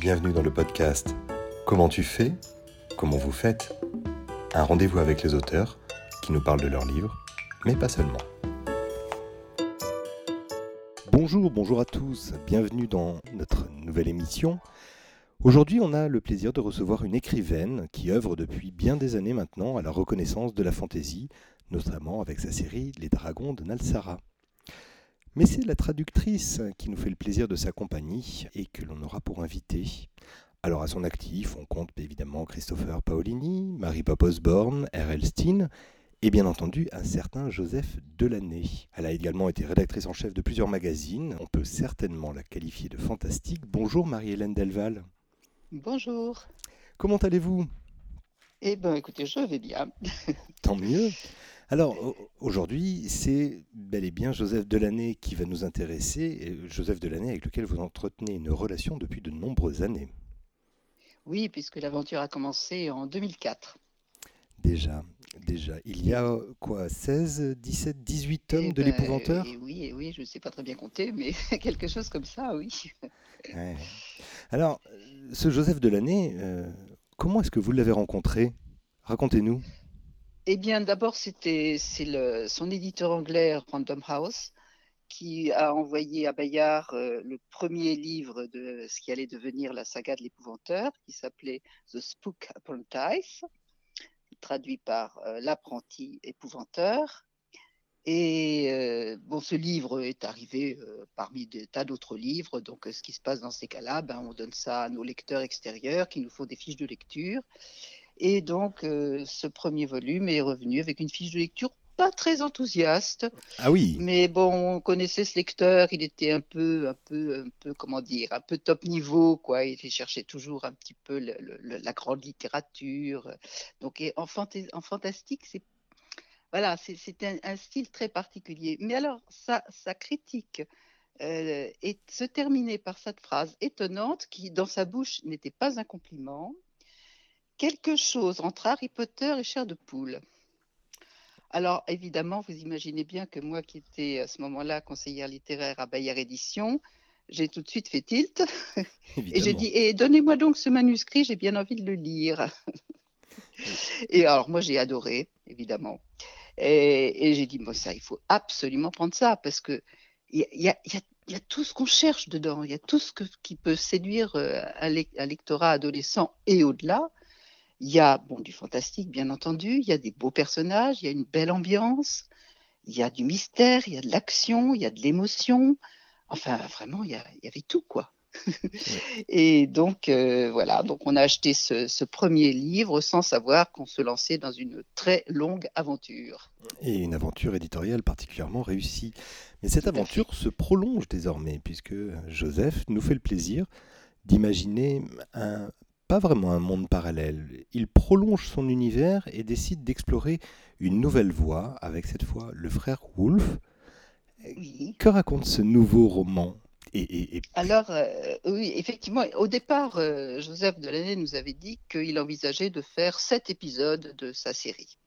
Bienvenue dans le podcast Comment tu fais Comment vous faites Un rendez-vous avec les auteurs qui nous parlent de leurs livres, mais pas seulement. Bonjour, bonjour à tous, bienvenue dans notre nouvelle émission. Aujourd'hui, on a le plaisir de recevoir une écrivaine qui œuvre depuis bien des années maintenant à la reconnaissance de la fantaisie, notamment avec sa série Les Dragons de Nalsara. Mais c'est la traductrice qui nous fait le plaisir de sa compagnie et que l'on aura pour invité. Alors à son actif, on compte évidemment Christopher Paolini, Marie-Pop Osborne, R.L. Steen et bien entendu un certain Joseph Delaney. Elle a également été rédactrice en chef de plusieurs magazines. On peut certainement la qualifier de fantastique. Bonjour Marie-Hélène Delval. Bonjour. Comment allez-vous? Eh bien écoutez, je vais bien. Tant mieux. Alors aujourd'hui, c'est bel et bien Joseph Delaney qui va nous intéresser. Joseph Delaney avec lequel vous entretenez une relation depuis de nombreuses années. Oui, puisque l'aventure a commencé en 2004. Déjà, déjà. Il y a quoi 16, 17, 18 tomes de l'épouvanteur Oui, oui, je ne sais pas très bien compter, mais quelque chose comme ça, oui. Alors, ce Joseph Delaney, euh, comment est-ce que vous l'avez rencontré? Racontez-nous. Eh bien, d'abord, c'était c'est son éditeur anglais, Random House, qui a envoyé à Bayard euh, le premier livre de ce qui allait devenir la saga de l'épouvanteur, qui s'appelait The Spook Apprentice, traduit par euh, l'apprenti épouvanteur. Et euh, bon, ce livre est arrivé parmi des tas d'autres livres. Donc, ce qui se passe dans ces cas-là, ben, on donne ça à nos lecteurs extérieurs qui nous font des fiches de lecture. Et donc, euh, ce premier volume est revenu avec une fiche de lecture pas très enthousiaste. Ah oui. Mais bon, on connaissait ce lecteur, il était un peu, un peu, un peu, comment dire, un peu top niveau, quoi. Il cherchait toujours un petit peu la grande littérature. Donc, en, en fantastique, c'est voilà, c'est un, style très particulier. Mais alors, sa, sa critique euh, est, se terminait par cette phrase étonnante qui, dans sa bouche, n'était pas un compliment quelque chose entre Harry Potter et Chair de Poule. Alors, évidemment, vous imaginez bien que moi, qui étais à ce moment-là conseillère littéraire à Bayard Édition, j'ai tout de suite fait tilt. Et j'ai dit, et donnez-moi donc ce manuscrit, j'ai bien envie de le lire. et alors, moi, j'ai adoré, évidemment. Et, j'ai dit, bon, ça, il faut absolument prendre ça, parce que il y, a, tout ce qu'on cherche dedans, il y a tout ce qui peut séduire euh, un lectorat adolescent et au-delà. Il y a bon, du fantastique, bien entendu, il y a des beaux personnages, il y a une belle ambiance, il y a du mystère, il y a de l'action, il y a de l'émotion. Enfin, vraiment, il y, avait tout, quoi. Et donc, euh, voilà, donc on a acheté ce, premier livre sans savoir qu'on se lançait dans une très longue aventure. Et une aventure éditoriale particulièrement réussie. Mais cette aventure se prolonge désormais, puisque Joseph nous fait le plaisir d'imaginer un pas vraiment un monde parallèle. Il prolonge son univers et décide d'explorer une nouvelle voie avec cette fois le frère Wolf. Que raconte ce nouveau roman? Et, Alors, euh, oui, effectivement, au départ, euh, Joseph Delaney nous avait dit qu'il envisageait de faire sept épisodes de sa série.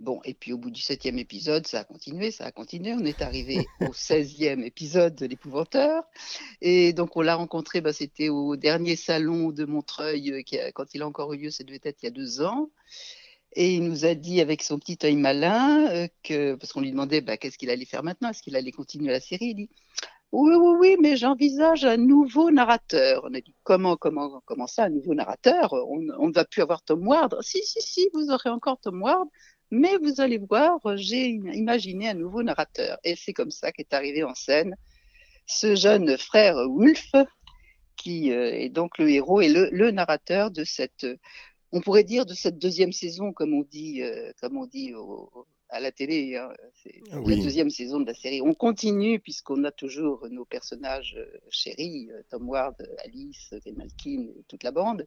Bon, et puis au bout du septième épisode, ça a continué, ça a continué. On est arrivé au seizième épisode de l'épouvanteur. Et donc on l'a rencontré, bah, c'était au dernier salon de Montreuil, euh, quand il a encore eu lieu, ça devait être il y a deux ans. Et il nous a dit avec son petit œil malin, euh, que, parce qu'on lui demandait bah, qu'est-ce qu'il allait faire maintenant, est-ce qu'il allait continuer la série, il dit oui, oui, oui, mais j'envisage un nouveau narrateur. On a dit comment, comment, comment ça, un nouveau narrateur? On, ne va plus avoir Tom Ward. Si, si, si, vous aurez encore Tom Ward, mais vous allez voir, j'ai imaginé un nouveau narrateur. Et c'est comme ça qu'est arrivé en scène ce jeune frère Wolf, qui euh, est donc le héros et le, narrateur de cette, on pourrait dire de cette deuxième saison, comme on dit, euh, comme on dit à la télé. Hein. c'est la deuxième saison de la série. On continue puisqu'on a toujours nos personnages euh, chéris, Tom Ward, Alice, Malkin, toute la bande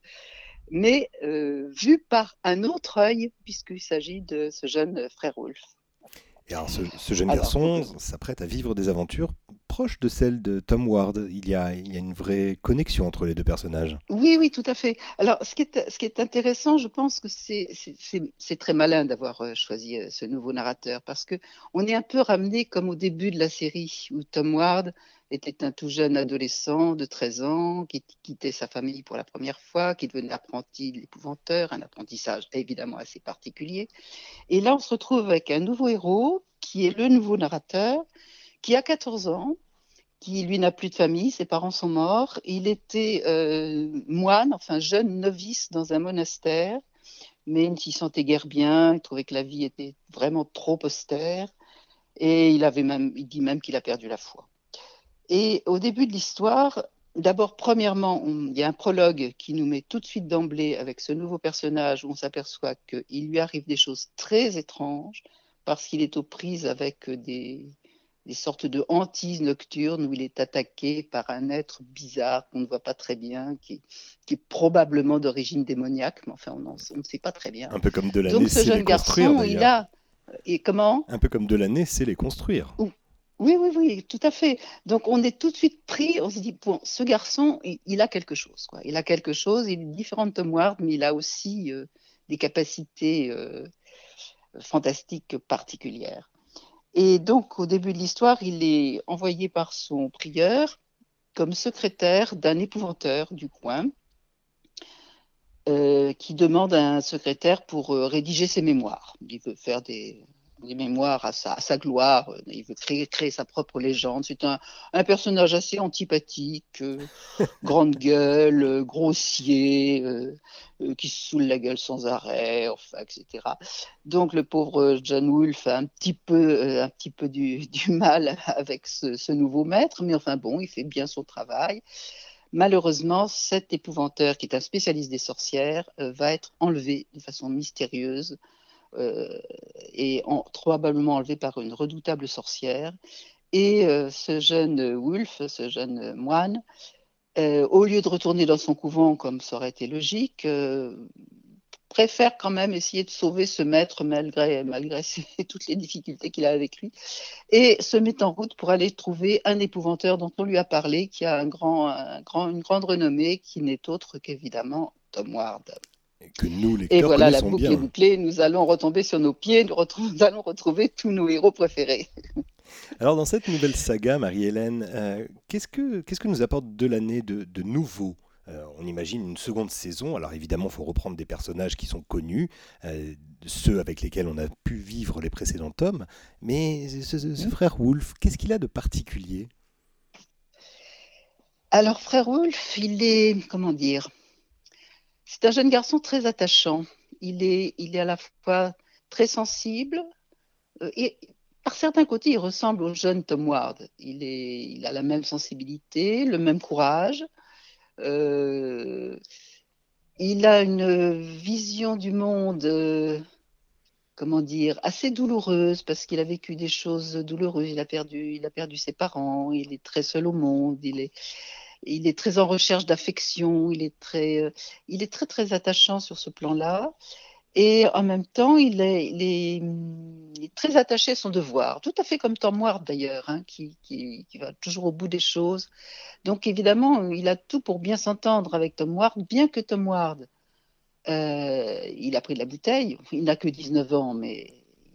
mais euh, vu par un autre œil, puisqu'il s'agit de ce jeune frère Wolf. Et alors, ce, jeune garçon s'apprête à vivre des aventures proche de celle de Tom Ward. Il y a, une vraie connexion entre les deux personnages. Oui, oui, tout à fait. Alors, ce qui est, ce qui est intéressant, je pense que c'est très malin d'avoir euh, choisi euh, ce nouveau narrateur parce que on est un peu ramené comme au début de la série où Tom Ward était un tout jeune adolescent de 13 ans qui quittait sa famille pour la première fois, qui devenait apprenti de l'épouvanteur, un apprentissage évidemment assez particulier. Et là, on se retrouve avec un nouveau héros qui est le nouveau narrateur, qui a 14 ans, qui lui n'a plus de famille, ses parents sont morts. Il était euh, moine, enfin jeune novice dans un monastère, mais il ne s'y sentait guère bien, il trouvait que la vie était vraiment trop austère, et il, avait même, il dit même qu'il a perdu la foi. Et au début de l'histoire, d'abord, premièrement, il y a un prologue qui nous met tout de suite d'emblée avec ce nouveau personnage où on s'aperçoit qu'il lui arrive des choses très étranges parce qu'il est aux prises avec des, des sortes de hantises nocturnes où il est attaqué par un être bizarre qu'on ne voit pas très bien, qui, qui est probablement d'origine démoniaque, mais enfin, on, ne sait pas très bien. Un peu comme de l'année, Donc ce jeune garçon, il a... Et comment? Un peu comme de l'année, c'est les construire. Oui, oui, oui, tout à fait. Donc on est tout de suite pris, on se dit, bon, ce garçon, il, a quelque chose. Quoi. Il a quelque chose, il est différent de Tom Ward, mais il a aussi euh, des capacités euh, fantastiques particulières. Et donc, au début de l'histoire, il est envoyé par son prieur comme secrétaire d'un épouvanteur du coin euh, qui demande un secrétaire pour euh, rédiger ses mémoires. Il veut faire des, des mémoires à sa, à sa, gloire. Il veut créer, créer sa propre légende. C'est un, un, personnage assez antipathique, euh, grande gueule, euh, grossier, euh, euh, qui se saoule la gueule sans arrêt, enfin, etc. Donc le pauvre John Wolfe a un petit peu, euh, un petit peu du, du mal avec ce, ce, nouveau maître, mais enfin bon, il fait bien son travail. Malheureusement, cet épouvanteur, qui est un spécialiste des sorcières, euh, va être enlevé de façon mystérieuse euh, et en, probablement enlevé par une redoutable sorcière. Et euh, ce jeune Wolf, ce jeune moine, euh, au lieu de retourner dans son couvent comme ça aurait été logique, euh, préfère quand même essayer de sauver ce maître malgré, toutes les difficultés qu'il a avec lui et se met en route pour aller trouver un épouvanteur dont on lui a parlé, qui a une grande renommée, qui n'est autre qu'évidemment Tom Ward. Et que nous, les Et voilà, la boucle est bouclée. Nous allons retomber sur nos pieds. Nous, nous, allons retrouver tous nos héros préférés. Alors, dans cette nouvelle saga, Marie-Hélène, euh, qu'est-ce que qu'est-ce que nous apporte de l'année de, de nouveau? Euh, on imagine une seconde saison. Alors évidemment, il faut reprendre des personnages qui sont connus, euh, ceux avec lesquels on a pu vivre les précédents tomes. Mais ce, ce frère Wolf, qu'est-ce qu'il a de particulier? Alors, frère Wolf, il est, comment dire, c'est un jeune garçon très attachant. Il est, il est à la fois très sensible euh, et par certains côtés, il ressemble au jeune Tom Ward. Il, est, il a la même sensibilité, le même courage. Euh, il a une vision du monde, euh, comment dire, assez douloureuse parce qu'il a vécu des choses douloureuses. Il a perdu, il a perdu ses parents. Il est très seul au monde. Il est très en recherche d'affection, il est très, euh, il est très très attachant sur ce plan-là. Et en même temps, il est, très attaché à son devoir, tout à fait comme Tom Ward d'ailleurs, hein, qui, va toujours au bout des choses. Donc évidemment, il a tout pour bien s'entendre avec Tom Ward, bien que Tom Ward, euh, il a pris de la bouteille, il n'a que 19 ans, mais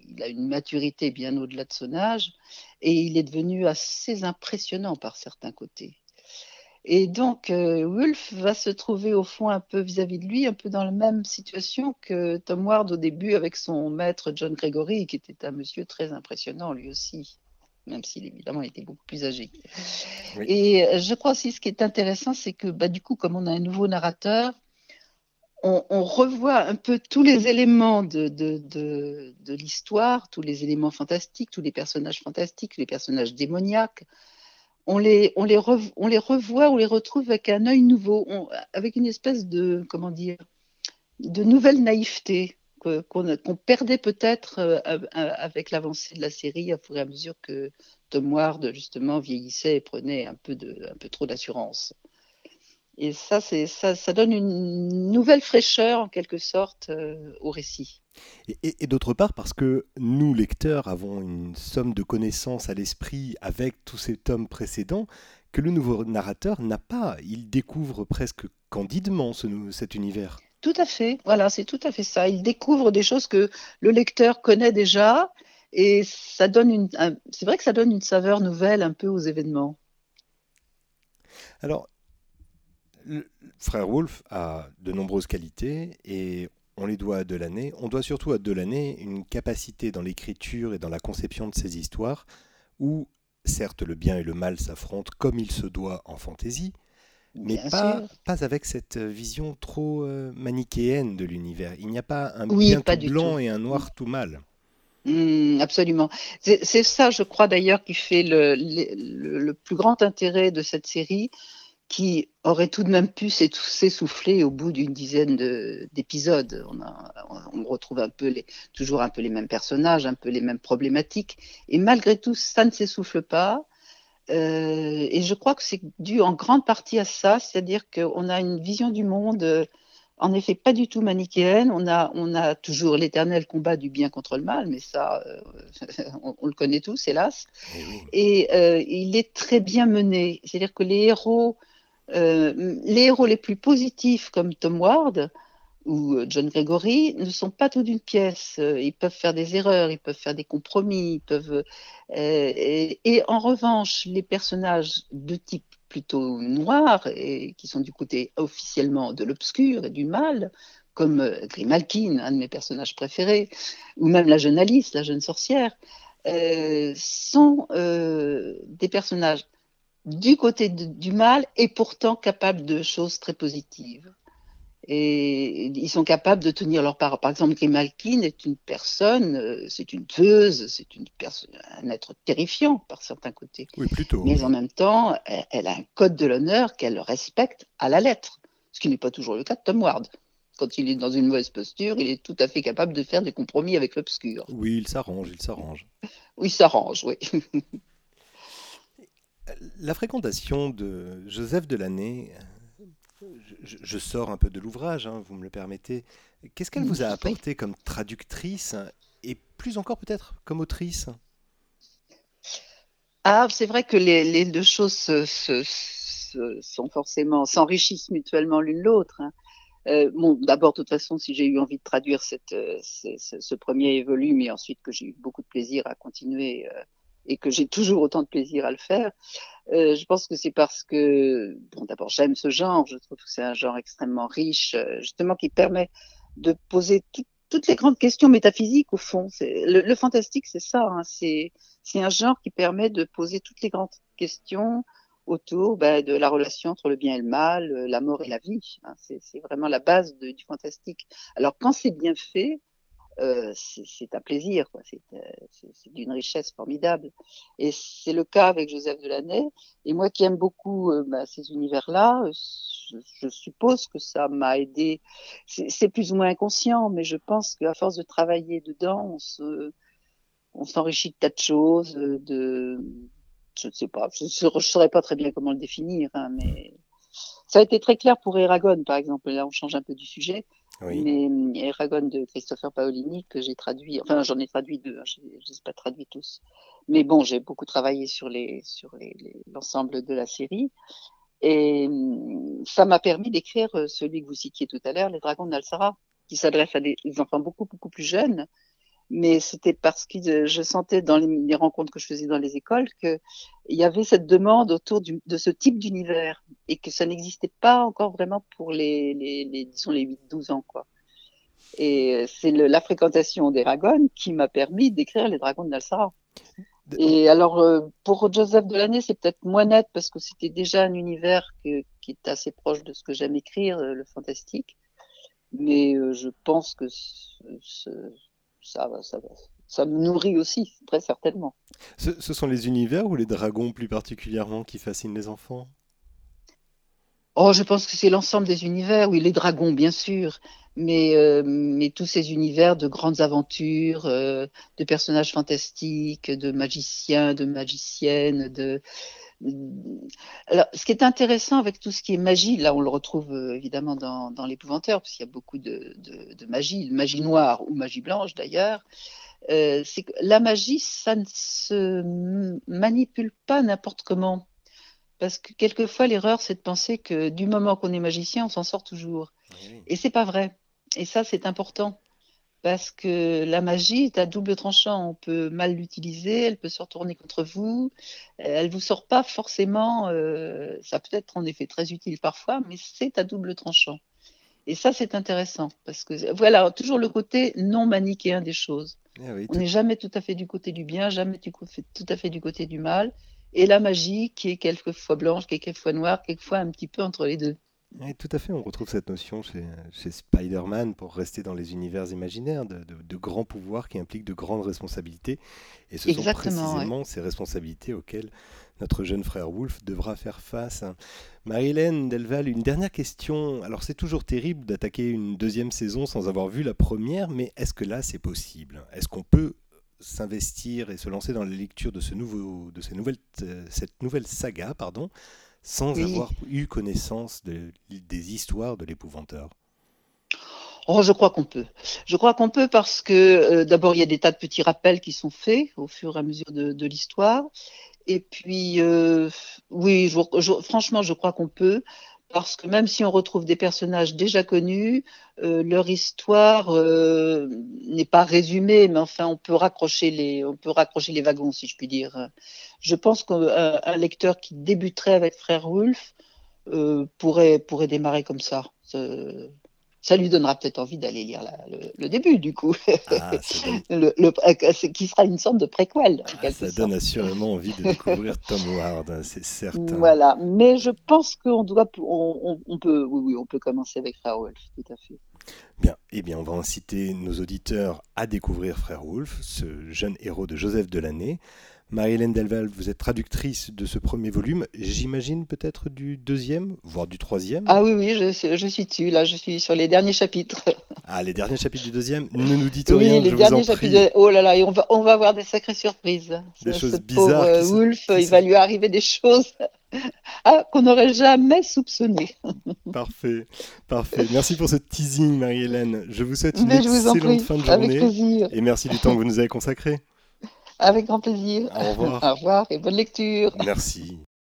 il a une maturité bien au-delà de son âge, et il est devenu assez impressionnant par certains côtés. Et donc, euh, Wolf va se trouver au fond un peu vis-à-vis -vis de lui, un peu dans la même situation que Tom Ward au début avec son maître John Gregory, qui était un monsieur très impressionnant lui aussi, même s'il évidemment était beaucoup plus âgé. Oui. Et euh, je crois aussi ce qui est intéressant, c'est que bah, du coup, comme on a un nouveau narrateur, on, on revoit un peu tous les éléments de, de, de, de l'histoire, tous les éléments fantastiques, tous les personnages fantastiques, les personnages démoniaques on les, on, les on les revoit, on les retrouve avec un œil nouveau, avec une espèce de, comment dire, de nouvelle naïveté qu'on qu perdait peut-être euh, avec l'avancée de la série, à fur et à mesure que Tom Ward, justement, vieillissait et prenait un peu, de, un peu trop d'assurance. Et ça, ça, ça donne une nouvelle fraîcheur, en quelque sorte, euh, au récit. Et, d'autre part, parce que nous, lecteurs, avons une somme de connaissances à l'esprit avec tous ces tomes précédents que le nouveau narrateur n'a pas. Il découvre presque candidement cet univers. Tout à fait, voilà, c'est tout à fait ça. Il découvre des choses que le lecteur connaît déjà et ça donne une. C'est vrai que ça donne une saveur nouvelle un peu aux événements. Alors, le frère Wolf a de nombreuses qualités et on les doit à Delaunay. On doit surtout à Delaunay une capacité dans l'écriture et dans la conception de ses histoires où, certes, le bien et le mal s'affrontent comme il se doit en fantaisie, mais pas, pas, avec cette vision trop euh, manichéenne de l'univers. Il n'y a pas un bien tout blanc et un noir tout mal. Mmh, absolument. C'est ça, je crois d'ailleurs, qui fait le, le, plus grand intérêt de cette série, qui aurait tout de même pu s'essouffler au bout d'une dizaine d'épisodes. On, on, retrouve un peu les, toujours un peu les mêmes personnages, un peu les mêmes problématiques, et malgré tout, ça ne s'essouffle pas. Euh, et je crois que c'est dû en grande partie à ça, c'est-à-dire qu'on a une vision du monde, en effet, pas du tout manichéenne. On a, on a toujours l'éternel combat du bien contre le mal, mais ça, euh, on, le connaît tous, hélas. Et, euh, il est très bien mené, c'est-à-dire que les héros euh, les héros les plus positifs comme Tom Ward ou euh, John Gregory ne sont pas tout d'une pièce. Euh, ils peuvent faire des erreurs, ils peuvent faire des compromis, ils peuvent. et, en revanche, les personnages de type plutôt noir et qui sont du côté officiellement de l'obscur et du mal, comme Grimalkin, un de mes personnages préférés, ou même la jeune Alice, la jeune sorcière, sont des personnages du côté du mal et pourtant capables de choses très positives. Et ils sont capables de tenir leur parole. Par exemple, Grimalkin est une personne, euh, c'est une tueuse, c'est une un être terrifiant par certains côtés. Oui, plutôt. Mais en même temps, elle, a un code de l'honneur qu'elle respecte à la lettre, ce qui n'est pas toujours le cas de Tom Ward. Quand il est dans une mauvaise posture, il est tout à fait capable de faire des compromis avec l'obscur. Oui, il s'arrange, il s'arrange. Oui, il s'arrange, oui. La fréquentation de Joseph Delaney, je, je sors un peu de l'ouvrage, hein, vous me le permettez. Qu'est-ce qu'elle vous a apporté comme traductrice et plus encore peut-être comme autrice? Ah, c'est vrai que les, deux choses sont forcément s'enrichissent mutuellement l'une l'autre. Hein. Euh, bon, d'abord, de toute façon, si j'ai eu envie de traduire cette, euh, ce, premier volume et ensuite que j'ai eu beaucoup de plaisir à continuer euh, et que j'ai toujours autant de plaisir à le faire, euh, je pense que c'est parce que, bon, d'abord, j'aime ce genre, je trouve que c'est un genre extrêmement riche, euh, justement, qui permet de poser toutes les grandes questions métaphysiques, au fond. Le, fantastique, c'est ça, hein, c'est un genre qui permet de poser toutes les grandes questions autour bah, de la relation entre le bien et le mal, euh, la mort et la vie. Hein, c'est vraiment la base du fantastique. Alors, quand c'est bien fait, euh, c'est un plaisir, euh, c'est d'une richesse formidable. Et c'est le cas avec Joseph Delaney. Et moi qui aime beaucoup euh, bah, ces univers-là, je, suppose que ça m'a aidé. C'est plus ou moins inconscient, mais je pense qu'à force de travailler dedans, on s'enrichit de tas de choses, de, je ne sais pas, je ne saurais pas très bien comment le définir, hein, mais ça a été très clair pour Eragon, par exemple. Là, on change un peu du sujet. Mais euh, Eragon de Christopher Paolini, que j'ai traduit, enfin j'en ai traduit deux, je ne les ai pas traduits tous. Mais bon, j'ai beaucoup travaillé sur les sur l'ensemble les, de la série. Et euh, ça m'a permis d'écrire euh, celui que vous citiez tout à l'heure, Les Dragons d'Alsara, qui s'adresse à des enfants beaucoup, beaucoup plus jeunes, mais c'était parce que je sentais dans les, rencontres que je faisais dans les écoles qu'il y avait cette demande autour de ce type d'univers et que ça n'existait pas encore vraiment pour les, les, disons les 8-12 ans quoi. Et euh, c'est la fréquentation des dragons qui m'a permis d'écrire les dragons de Nalsara. Et alors, euh, pour Joseph Delaney, c'est peut-être moins net parce que c'était déjà un univers qui est assez proche de ce que j'aime écrire, euh, le fantastique. Mais je pense que ce, ça, ça, ça me nourrit aussi, très certainement. Ce, sont les univers ou les dragons plus particulièrement qui fascinent les enfants? Oh, je pense que c'est l'ensemble des univers, oui, les dragons, bien sûr, mais, euh, mais tous ces univers de grandes aventures, euh, de personnages fantastiques, de magiciens, de magiciennes, de... Alors, ce qui est intéressant avec tout ce qui est magie, là on le retrouve euh, évidemment dans, dans l'épouvanteur, parce qu'il y a beaucoup de, de, de, magie, magie noire ou magie blanche d'ailleurs, euh, c'est que la magie, ça ne se manipule pas n'importe comment. Parce que quelquefois, l'erreur, c'est de penser que du moment qu'on est magicien, on s'en sort toujours. Oui. Et c'est pas vrai. Et ça, c'est important. Parce que la magie est à double tranchant. On peut mal l'utiliser, elle peut se retourner contre vous. Elle vous sort pas forcément. Euh, ça peut être en effet très utile parfois, mais c'est à double tranchant. Et ça, c'est intéressant. Parce que voilà, toujours le côté non manichéen des choses. Ah oui, on n'est jamais tout à fait du côté du bien, jamais tout à fait du côté du mal. Et la magie qui est quelquefois blanche, qui est quelquefois noire, quelquefois un petit peu entre les deux. Oui, tout à fait, on retrouve cette notion chez, chez Spider-Man pour rester dans les univers imaginaires, de, de, de, grands pouvoirs qui impliquent de grandes responsabilités. Et ce Exactement, sont précisément ouais. ces responsabilités auxquelles notre jeune frère Wolf devra faire face. Marilène Delval, une dernière question. Alors c'est toujours terrible d'attaquer une deuxième saison sans avoir vu la première, mais est-ce que là c'est possible? Est-ce qu'on peut s'investir et se lancer dans la lecture de, ce nouveau, de ces nouvelles, euh, cette nouvelle saga pardon, sans oui. avoir eu connaissance de, des histoires de l'épouvanteur Oh, je crois qu'on peut. Je crois qu'on peut parce que euh, d'abord, il y a des tas de petits rappels qui sont faits au fur et à mesure de, de l'histoire. Et puis, euh, oui, je, je, franchement, je crois qu'on peut parce que même si on retrouve des personnages déjà connus, euh, leur histoire euh, n'est pas résumée, mais enfin on peut raccrocher les, on peut raccrocher les wagons, si je puis dire. Je pense qu'un lecteur qui débuterait avec Frère Wolf euh, pourrait pourrait démarrer comme ça. Ça lui donnera peut-être envie d'aller lire la, le, le, début, du coup, ah, le, le, qui sera une sorte de préquel. Ah, ça sorte. donne assurément envie de découvrir Tom Ward, c'est certain. Voilà, mais je pense qu'on doit, on, on, peut, oui, oui, on peut commencer avec Frère Wolf, tout à fait. Bien, eh bien, on va inciter nos auditeurs à découvrir Frère Wolf, ce jeune héros de Joseph Delaney. Marie-Hélène Delval, vous êtes traductrice de ce premier volume, j'imagine peut-être du deuxième, voire du troisième? Ah oui, oui, je, je, suis dessus, là, je suis sur les derniers chapitres. Ah, les derniers chapitres du deuxième? Ne nous dites oui, rien, les je derniers vous en chapitres. De... Oh là là, et on va, on va avoir des sacrées surprises. Des ce, choses ce bizarres. Pauvre Wolf, il va lui arriver des choses ah, qu'on n'aurait jamais soupçonnées. parfait, parfait. Merci pour ce teasing, Marie-Hélène. Je vous souhaite une Mais vous excellente fin de avec journée. plaisir. Et merci du temps que vous nous avez consacré. Avec grand plaisir. Au revoir. Au revoir et bonne lecture. Merci.